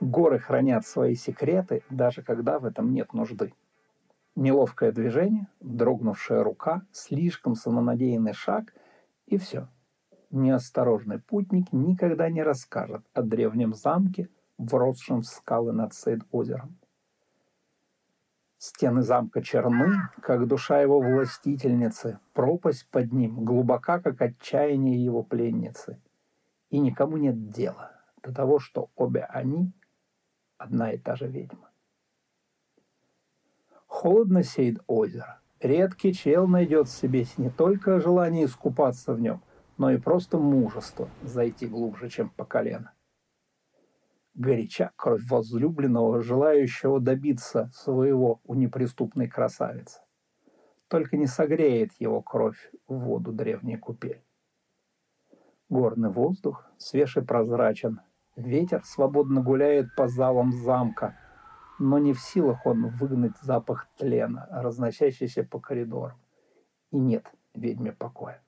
Горы хранят свои секреты, даже когда в этом нет нужды. Неловкое движение, дрогнувшая рука, слишком самонадеянный шаг – и все. Неосторожный путник никогда не расскажет о древнем замке, вросшем в скалы над Сейд-озером. Стены замка черны, как душа его властительницы, пропасть под ним глубока, как отчаяние его пленницы. И никому нет дела до того, что обе они – одна и та же ведьма. Холодно сеет озеро. Редкий чел найдет в себе не только желание искупаться в нем, но и просто мужество зайти глубже, чем по колено. Горяча кровь возлюбленного, желающего добиться своего у неприступной красавицы. Только не согреет его кровь в воду древней купель. Горный воздух свеж и прозрачен. Ветер свободно гуляет по залам замка – но не в силах он выгнать запах тлена, разносящийся по коридорам. И нет ведьме покоя.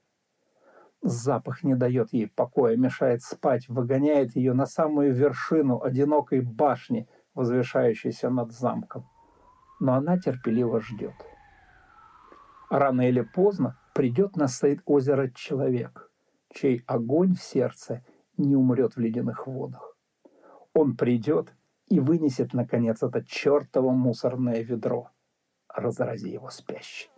Запах не дает ей покоя, мешает спать, выгоняет ее на самую вершину одинокой башни, возвышающейся над замком. Но она терпеливо ждет. Рано или поздно придет на стоит озеро человек, чей огонь в сердце не умрет в ледяных водах. Он придет и вынесет, наконец, это чертово мусорное ведро. Разрази его спящий.